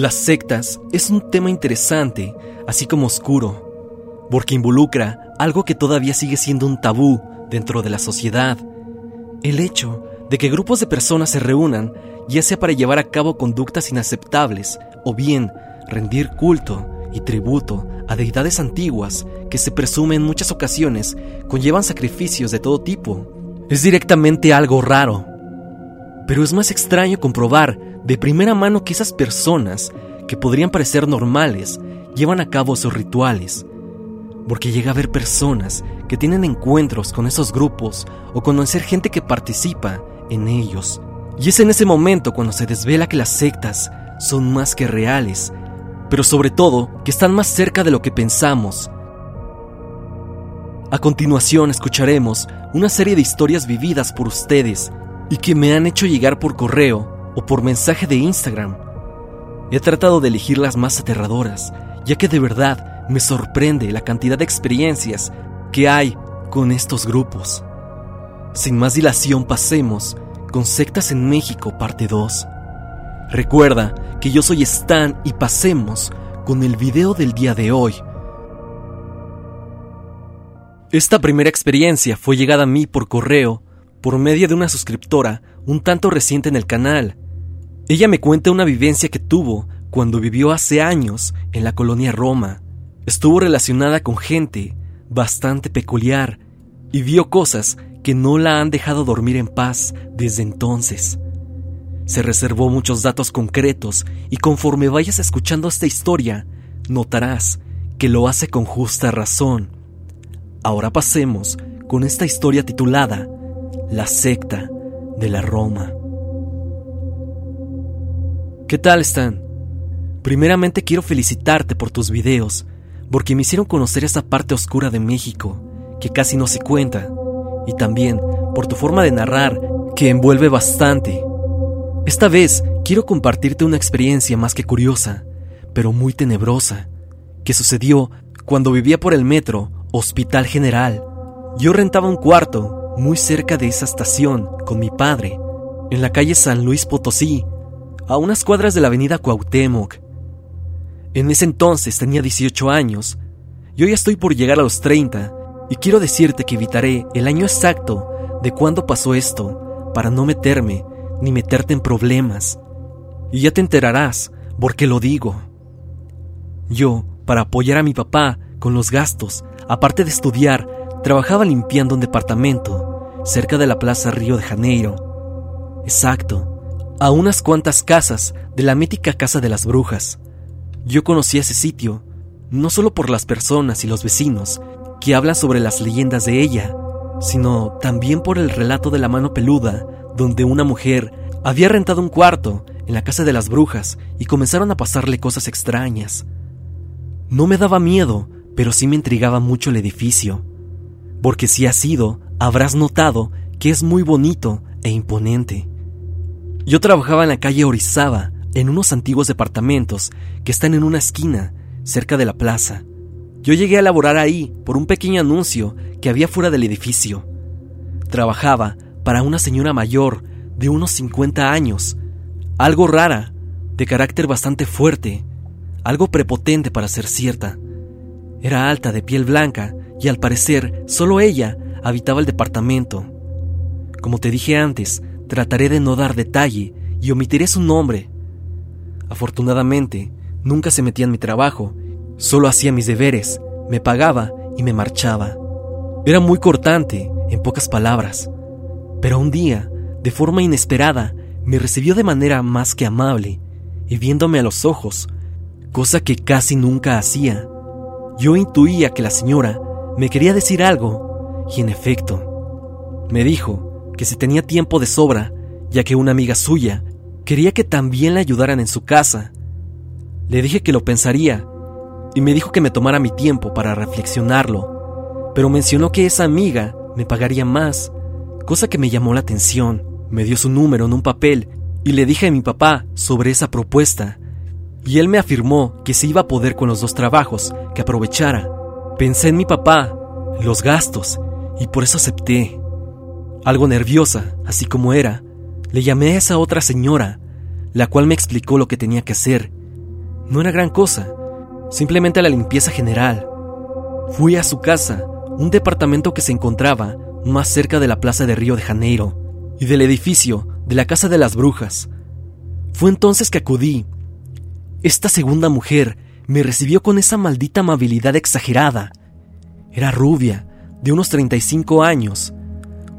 Las sectas es un tema interesante, así como oscuro, porque involucra algo que todavía sigue siendo un tabú dentro de la sociedad. El hecho de que grupos de personas se reúnan, ya sea para llevar a cabo conductas inaceptables o bien rendir culto y tributo a deidades antiguas que se presume en muchas ocasiones conllevan sacrificios de todo tipo. Es directamente algo raro. Pero es más extraño comprobar de primera mano que esas personas, que podrían parecer normales, llevan a cabo esos rituales. Porque llega a haber personas que tienen encuentros con esos grupos o conocer gente que participa en ellos. Y es en ese momento cuando se desvela que las sectas son más que reales, pero sobre todo que están más cerca de lo que pensamos. A continuación escucharemos una serie de historias vividas por ustedes y que me han hecho llegar por correo o por mensaje de Instagram. He tratado de elegir las más aterradoras, ya que de verdad me sorprende la cantidad de experiencias que hay con estos grupos. Sin más dilación pasemos con Sectas en México parte 2. Recuerda que yo soy Stan y pasemos con el video del día de hoy. Esta primera experiencia fue llegada a mí por correo por medio de una suscriptora un tanto reciente en el canal. Ella me cuenta una vivencia que tuvo cuando vivió hace años en la colonia Roma. Estuvo relacionada con gente bastante peculiar y vio cosas que no la han dejado dormir en paz desde entonces. Se reservó muchos datos concretos y conforme vayas escuchando esta historia, notarás que lo hace con justa razón. Ahora pasemos con esta historia titulada La secta de la Roma. ¿Qué tal están? Primeramente quiero felicitarte por tus videos, porque me hicieron conocer esa parte oscura de México, que casi no se cuenta, y también por tu forma de narrar, que envuelve bastante. Esta vez quiero compartirte una experiencia más que curiosa, pero muy tenebrosa, que sucedió cuando vivía por el metro Hospital General. Yo rentaba un cuarto muy cerca de esa estación con mi padre, en la calle San Luis Potosí, a unas cuadras de la avenida Cuauhtémoc. En ese entonces tenía 18 años, y hoy estoy por llegar a los 30, y quiero decirte que evitaré el año exacto de cuándo pasó esto, para no meterme ni meterte en problemas. Y ya te enterarás, porque lo digo. Yo, para apoyar a mi papá con los gastos, aparte de estudiar, Trabajaba limpiando un departamento cerca de la Plaza Río de Janeiro. Exacto, a unas cuantas casas de la mítica Casa de las Brujas. Yo conocí ese sitio no solo por las personas y los vecinos que hablan sobre las leyendas de ella, sino también por el relato de la mano peluda, donde una mujer había rentado un cuarto en la casa de las brujas y comenzaron a pasarle cosas extrañas. No me daba miedo, pero sí me intrigaba mucho el edificio porque si has ido, habrás notado que es muy bonito e imponente. Yo trabajaba en la calle Orizaba, en unos antiguos departamentos que están en una esquina, cerca de la plaza. Yo llegué a laborar ahí por un pequeño anuncio que había fuera del edificio. Trabajaba para una señora mayor de unos 50 años, algo rara, de carácter bastante fuerte, algo prepotente para ser cierta. Era alta, de piel blanca y al parecer solo ella habitaba el departamento. Como te dije antes, trataré de no dar detalle y omitiré su nombre. Afortunadamente, nunca se metía en mi trabajo, solo hacía mis deberes, me pagaba y me marchaba. Era muy cortante, en pocas palabras, pero un día, de forma inesperada, me recibió de manera más que amable y viéndome a los ojos, cosa que casi nunca hacía. Yo intuía que la señora me quería decir algo, y en efecto, me dijo que si tenía tiempo de sobra, ya que una amiga suya quería que también la ayudaran en su casa. Le dije que lo pensaría, y me dijo que me tomara mi tiempo para reflexionarlo, pero mencionó que esa amiga me pagaría más, cosa que me llamó la atención. Me dio su número en un papel y le dije a mi papá sobre esa propuesta, y él me afirmó que se iba a poder con los dos trabajos, que aprovechara. Pensé en mi papá, los gastos, y por eso acepté. Algo nerviosa, así como era, le llamé a esa otra señora, la cual me explicó lo que tenía que hacer, No era gran cosa, simplemente la limpieza general. Fui a su casa, un departamento que se encontraba más cerca de la plaza de Río de Janeiro y del edificio de la Casa de las Brujas. Fue entonces que acudí. Esta segunda mujer me recibió con esa maldita amabilidad exagerada. Era rubia, de unos 35 años,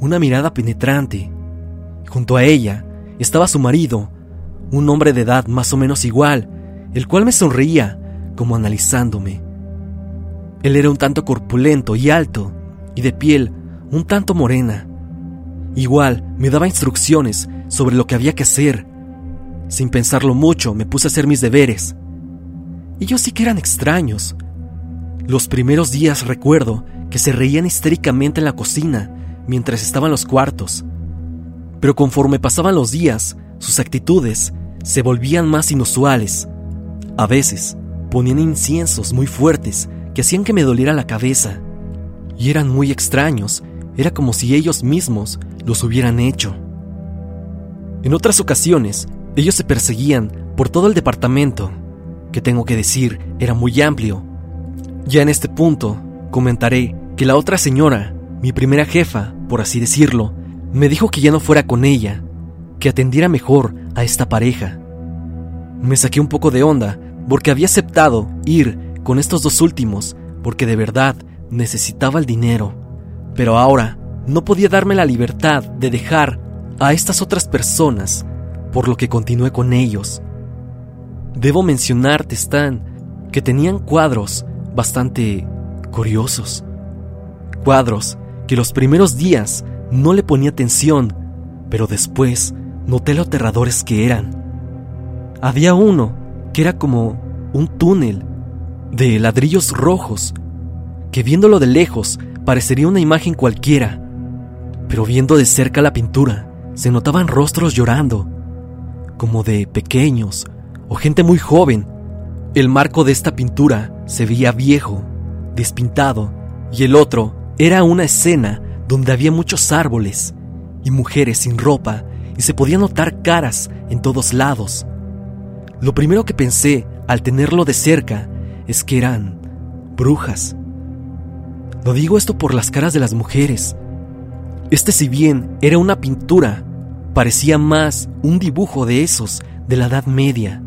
una mirada penetrante. Junto a ella estaba su marido, un hombre de edad más o menos igual, el cual me sonreía como analizándome. Él era un tanto corpulento y alto, y de piel un tanto morena. Igual me daba instrucciones sobre lo que había que hacer. Sin pensarlo mucho, me puse a hacer mis deberes. Ellos sí que eran extraños. Los primeros días recuerdo que se reían histéricamente en la cocina mientras estaban los cuartos. Pero conforme pasaban los días, sus actitudes se volvían más inusuales. A veces ponían inciensos muy fuertes que hacían que me doliera la cabeza. Y eran muy extraños, era como si ellos mismos los hubieran hecho. En otras ocasiones, ellos se perseguían por todo el departamento, que tengo que decir era muy amplio. Ya en este punto, comentaré que la otra señora, mi primera jefa, por así decirlo, me dijo que ya no fuera con ella, que atendiera mejor a esta pareja. Me saqué un poco de onda porque había aceptado ir con estos dos últimos porque de verdad necesitaba el dinero. Pero ahora no podía darme la libertad de dejar a estas otras personas, por lo que continué con ellos. Debo mencionarte, Stan, que tenían cuadros bastante curiosos. Cuadros que los primeros días no le ponía atención, pero después noté lo aterradores que eran. Había uno que era como un túnel de ladrillos rojos, que viéndolo de lejos parecería una imagen cualquiera, pero viendo de cerca la pintura se notaban rostros llorando, como de pequeños o gente muy joven. El marco de esta pintura se veía viejo, despintado, y el otro era una escena donde había muchos árboles y mujeres sin ropa y se podían notar caras en todos lados. Lo primero que pensé al tenerlo de cerca es que eran brujas. Lo digo esto por las caras de las mujeres. Este si bien era una pintura, parecía más un dibujo de esos de la Edad Media.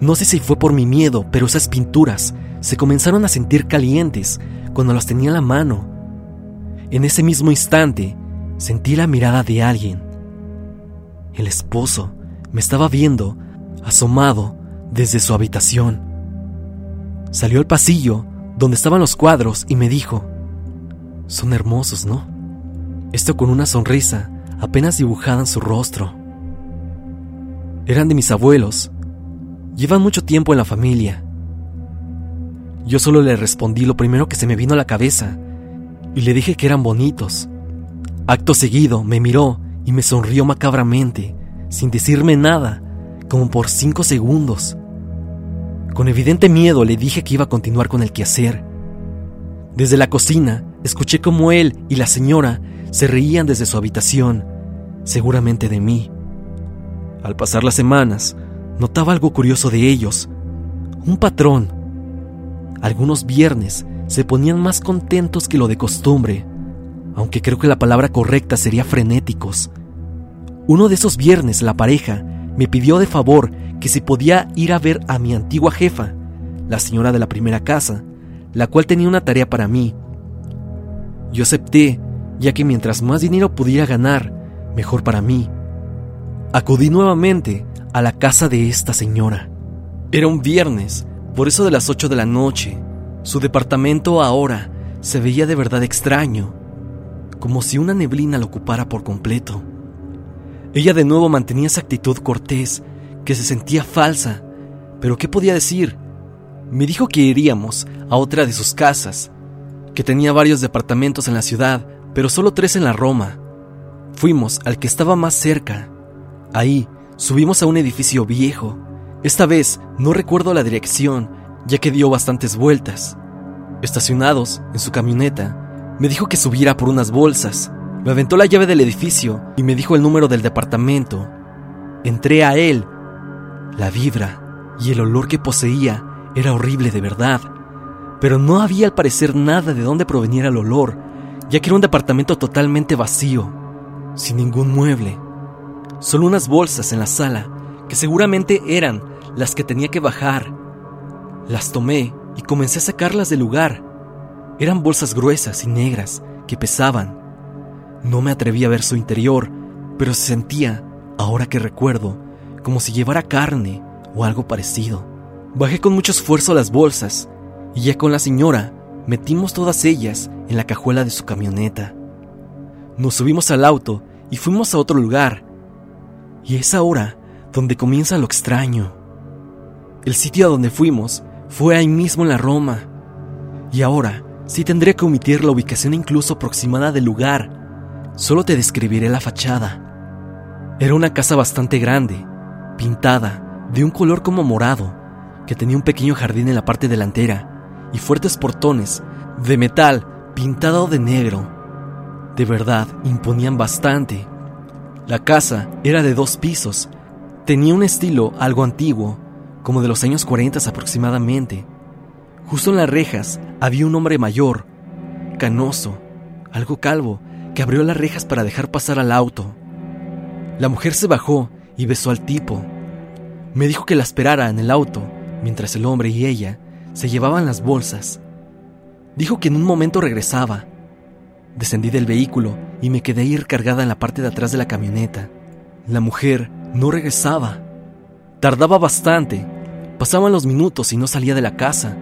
No sé si fue por mi miedo, pero esas pinturas se comenzaron a sentir calientes cuando las tenía en la mano en ese mismo instante, sentí la mirada de alguien. El esposo me estaba viendo, asomado desde su habitación. Salió al pasillo donde estaban los cuadros y me dijo, son hermosos, ¿no? Esto con una sonrisa apenas dibujada en su rostro. Eran de mis abuelos. Llevan mucho tiempo en la familia. Yo solo le respondí lo primero que se me vino a la cabeza y le dije que eran bonitos. Acto seguido me miró y me sonrió macabramente, sin decirme nada, como por cinco segundos. Con evidente miedo le dije que iba a continuar con el quehacer. Desde la cocina escuché cómo él y la señora se reían desde su habitación, seguramente de mí. Al pasar las semanas, notaba algo curioso de ellos, un patrón. Algunos viernes se ponían más contentos que lo de costumbre, aunque creo que la palabra correcta sería frenéticos. Uno de esos viernes la pareja me pidió de favor que si podía ir a ver a mi antigua jefa, la señora de la primera casa, la cual tenía una tarea para mí. Yo acepté, ya que mientras más dinero pudiera ganar, mejor para mí. Acudí nuevamente a la casa de esta señora. Era un viernes, por eso de las 8 de la noche, su departamento ahora se veía de verdad extraño, como si una neblina lo ocupara por completo. Ella de nuevo mantenía esa actitud cortés, que se sentía falsa, pero ¿qué podía decir? Me dijo que iríamos a otra de sus casas, que tenía varios departamentos en la ciudad, pero solo tres en la Roma. Fuimos al que estaba más cerca. Ahí subimos a un edificio viejo. Esta vez no recuerdo la dirección, ya que dio bastantes vueltas. Estacionados en su camioneta, me dijo que subiera por unas bolsas. Me aventó la llave del edificio y me dijo el número del departamento. Entré a él. La vibra y el olor que poseía era horrible de verdad. Pero no había al parecer nada de dónde proveniera el olor, ya que era un departamento totalmente vacío, sin ningún mueble. Solo unas bolsas en la sala, que seguramente eran las que tenía que bajar. Las tomé y comencé a sacarlas del lugar. Eran bolsas gruesas y negras que pesaban. No me atreví a ver su interior, pero se sentía, ahora que recuerdo, como si llevara carne o algo parecido. Bajé con mucho esfuerzo las bolsas y ya con la señora metimos todas ellas en la cajuela de su camioneta. Nos subimos al auto y fuimos a otro lugar. Y es ahora donde comienza lo extraño. El sitio a donde fuimos fue ahí mismo en la Roma. Y ahora sí tendré que omitir la ubicación incluso aproximada del lugar. Solo te describiré la fachada. Era una casa bastante grande, pintada, de un color como morado, que tenía un pequeño jardín en la parte delantera y fuertes portones de metal pintado de negro. De verdad, imponían bastante. La casa era de dos pisos. Tenía un estilo algo antiguo, como de los años 40 aproximadamente. Justo en las rejas había un hombre mayor, canoso, algo calvo, que abrió las rejas para dejar pasar al auto. La mujer se bajó y besó al tipo. Me dijo que la esperara en el auto, mientras el hombre y ella se llevaban las bolsas. Dijo que en un momento regresaba. Descendí del vehículo y me quedé ahí recargada en la parte de atrás de la camioneta. La mujer no regresaba. Tardaba bastante. Pasaban los minutos y no salía de la casa.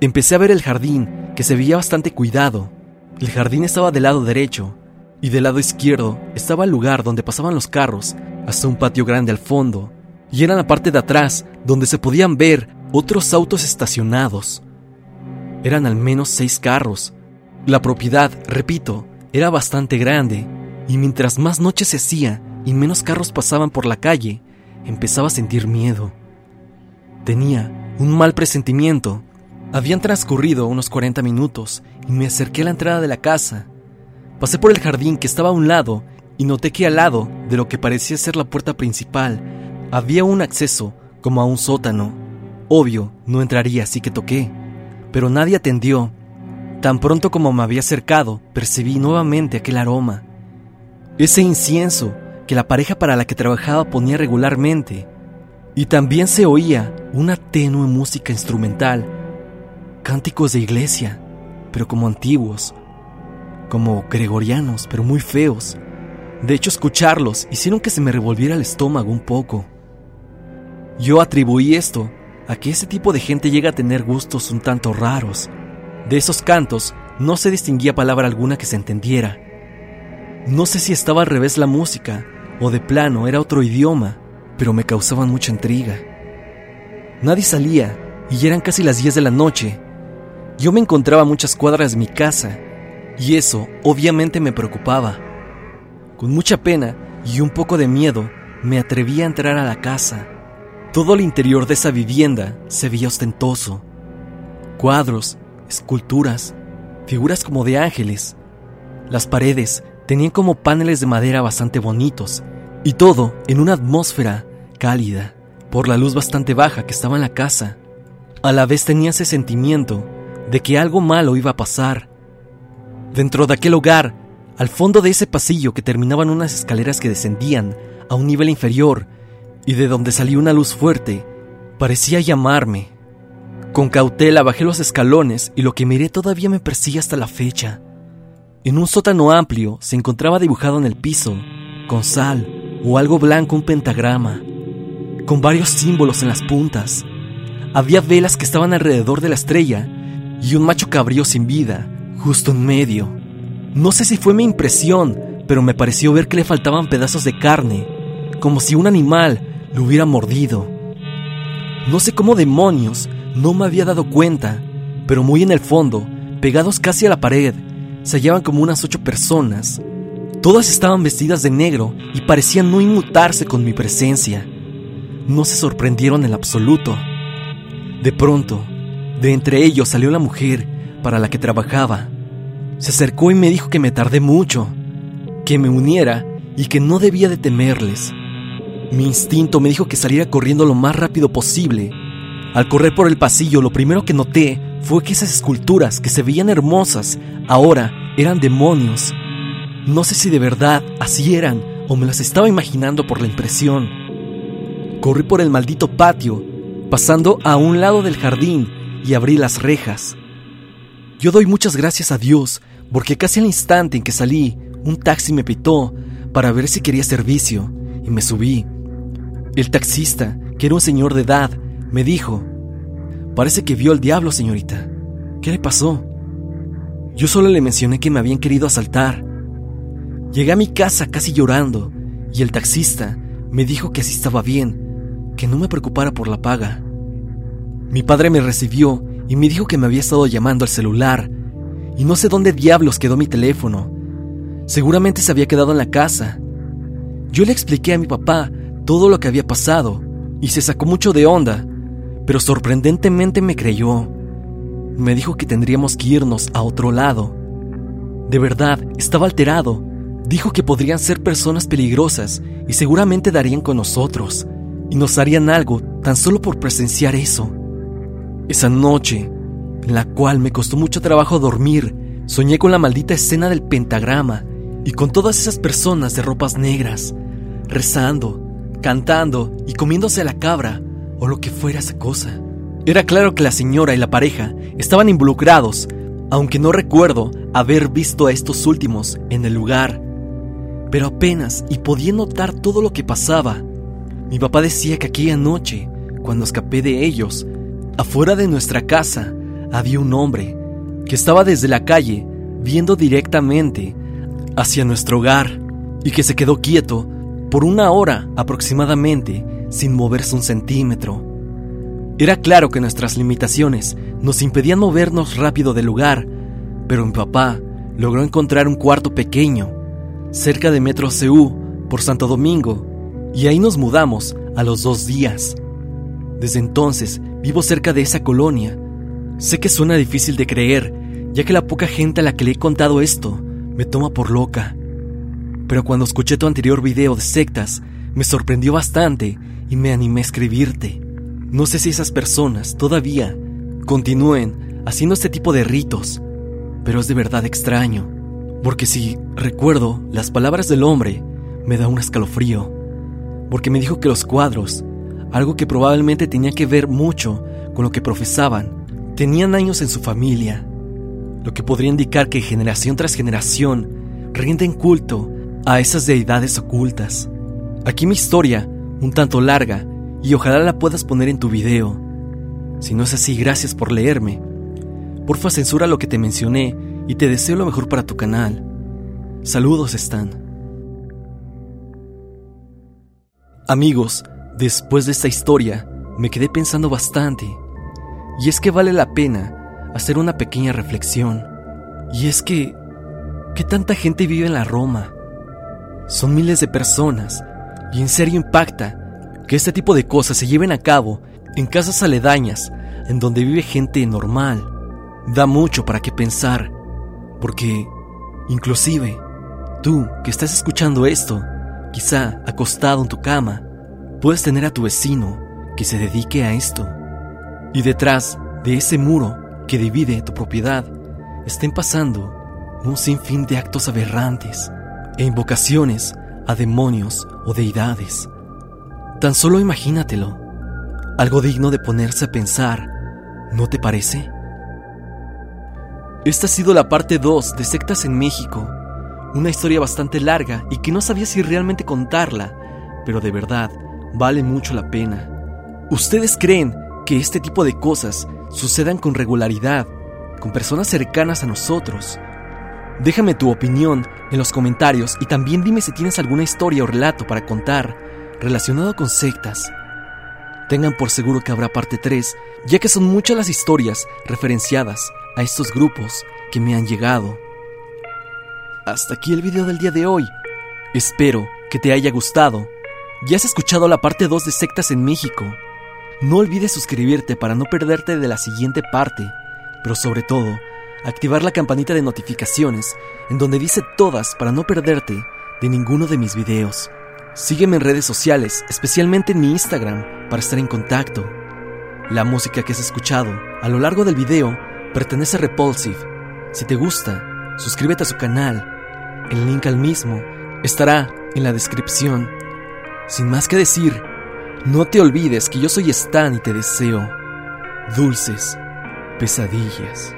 Empecé a ver el jardín, que se veía bastante cuidado. El jardín estaba del lado derecho y del lado izquierdo estaba el lugar donde pasaban los carros, hasta un patio grande al fondo, y era la parte de atrás donde se podían ver otros autos estacionados. Eran al menos seis carros. La propiedad, repito, era bastante grande, y mientras más noche se hacía y menos carros pasaban por la calle, empezaba a sentir miedo. Tenía un mal presentimiento. Habían transcurrido unos 40 minutos y me acerqué a la entrada de la casa. Pasé por el jardín que estaba a un lado y noté que al lado de lo que parecía ser la puerta principal había un acceso como a un sótano. Obvio, no entraría, así que toqué pero nadie atendió. Tan pronto como me había acercado, percibí nuevamente aquel aroma. Ese incienso que la pareja para la que trabajaba ponía regularmente. Y también se oía una tenue música instrumental, cánticos de iglesia, pero como antiguos, como gregorianos, pero muy feos. De hecho, escucharlos hicieron que se me revolviera el estómago un poco. Yo atribuí esto a que ese tipo de gente llega a tener gustos un tanto raros. De esos cantos no se distinguía palabra alguna que se entendiera. No sé si estaba al revés la música o de plano era otro idioma, pero me causaban mucha intriga. Nadie salía y eran casi las 10 de la noche. Yo me encontraba muchas cuadras de mi casa y eso obviamente me preocupaba. Con mucha pena y un poco de miedo me atreví a entrar a la casa. Todo el interior de esa vivienda se veía ostentoso. Cuadros, esculturas, figuras como de ángeles. Las paredes tenían como paneles de madera bastante bonitos y todo en una atmósfera cálida por la luz bastante baja que estaba en la casa. A la vez tenía ese sentimiento de que algo malo iba a pasar. Dentro de aquel hogar, al fondo de ese pasillo que terminaban unas escaleras que descendían a un nivel inferior y de donde salió una luz fuerte, parecía llamarme. Con cautela bajé los escalones y lo que miré todavía me persigue hasta la fecha. En un sótano amplio se encontraba dibujado en el piso, con sal o algo blanco un pentagrama, con varios símbolos en las puntas. Había velas que estaban alrededor de la estrella y un macho cabrío sin vida, justo en medio. No sé si fue mi impresión, pero me pareció ver que le faltaban pedazos de carne, como si un animal lo hubiera mordido. No sé cómo demonios, no me había dado cuenta, pero muy en el fondo, pegados casi a la pared, se hallaban como unas ocho personas. Todas estaban vestidas de negro y parecían no inmutarse con mi presencia. No se sorprendieron en absoluto. De pronto, de entre ellos salió la mujer para la que trabajaba. Se acercó y me dijo que me tardé mucho, que me uniera y que no debía de temerles. Mi instinto me dijo que saliera corriendo lo más rápido posible. Al correr por el pasillo, lo primero que noté fue que esas esculturas que se veían hermosas ahora eran demonios. No sé si de verdad así eran o me las estaba imaginando por la impresión. Corrí por el maldito patio, pasando a un lado del jardín y abrí las rejas. Yo doy muchas gracias a Dios porque casi al instante en que salí, un taxi me pitó para ver si quería servicio y me subí. El taxista, que era un señor de edad, me dijo, parece que vio al diablo, señorita. ¿Qué le pasó? Yo solo le mencioné que me habían querido asaltar. Llegué a mi casa casi llorando y el taxista me dijo que así estaba bien, que no me preocupara por la paga. Mi padre me recibió y me dijo que me había estado llamando al celular y no sé dónde diablos quedó mi teléfono. Seguramente se había quedado en la casa. Yo le expliqué a mi papá todo lo que había pasado y se sacó mucho de onda, pero sorprendentemente me creyó. Me dijo que tendríamos que irnos a otro lado. De verdad, estaba alterado. Dijo que podrían ser personas peligrosas y seguramente darían con nosotros y nos harían algo tan solo por presenciar eso. Esa noche, en la cual me costó mucho trabajo dormir, soñé con la maldita escena del pentagrama y con todas esas personas de ropas negras, rezando, cantando y comiéndose a la cabra o lo que fuera esa cosa. Era claro que la señora y la pareja estaban involucrados, aunque no recuerdo haber visto a estos últimos en el lugar. Pero apenas y podía notar todo lo que pasaba. Mi papá decía que aquella noche, cuando escapé de ellos, afuera de nuestra casa había un hombre que estaba desde la calle viendo directamente hacia nuestro hogar y que se quedó quieto por una hora aproximadamente sin moverse un centímetro. Era claro que nuestras limitaciones nos impedían movernos rápido del lugar, pero mi papá logró encontrar un cuarto pequeño, cerca de Metro CU, por Santo Domingo, y ahí nos mudamos a los dos días. Desde entonces vivo cerca de esa colonia. Sé que suena difícil de creer, ya que la poca gente a la que le he contado esto me toma por loca pero cuando escuché tu anterior video de sectas, me sorprendió bastante y me animé a escribirte. No sé si esas personas todavía continúen haciendo este tipo de ritos, pero es de verdad extraño, porque si recuerdo las palabras del hombre, me da un escalofrío, porque me dijo que los cuadros, algo que probablemente tenía que ver mucho con lo que profesaban, tenían años en su familia, lo que podría indicar que generación tras generación rinden culto a esas deidades ocultas. Aquí mi historia, un tanto larga, y ojalá la puedas poner en tu video. Si no es así, gracias por leerme. Porfa, censura lo que te mencioné y te deseo lo mejor para tu canal. Saludos, Stan. Amigos, después de esta historia, me quedé pensando bastante. Y es que vale la pena hacer una pequeña reflexión. Y es que, ¿qué tanta gente vive en la Roma? Son miles de personas y en serio impacta que este tipo de cosas se lleven a cabo en casas aledañas en donde vive gente normal. Da mucho para qué pensar, porque inclusive tú que estás escuchando esto, quizá acostado en tu cama, puedes tener a tu vecino que se dedique a esto. Y detrás de ese muro que divide tu propiedad, estén pasando un sinfín de actos aberrantes e invocaciones a demonios o deidades. Tan solo imagínatelo, algo digno de ponerse a pensar, ¿no te parece? Esta ha sido la parte 2 de Sectas en México, una historia bastante larga y que no sabía si realmente contarla, pero de verdad vale mucho la pena. ¿Ustedes creen que este tipo de cosas sucedan con regularidad, con personas cercanas a nosotros? Déjame tu opinión en los comentarios y también dime si tienes alguna historia o relato para contar relacionado con sectas. Tengan por seguro que habrá parte 3, ya que son muchas las historias referenciadas a estos grupos que me han llegado. Hasta aquí el video del día de hoy. Espero que te haya gustado. Ya has escuchado la parte 2 de sectas en México. No olvides suscribirte para no perderte de la siguiente parte, pero sobre todo, activar la campanita de notificaciones en donde dice todas para no perderte de ninguno de mis videos. Sígueme en redes sociales, especialmente en mi Instagram, para estar en contacto. La música que has escuchado a lo largo del video pertenece a Repulsive. Si te gusta, suscríbete a su canal. El link al mismo estará en la descripción. Sin más que decir, no te olvides que yo soy Stan y te deseo dulces pesadillas.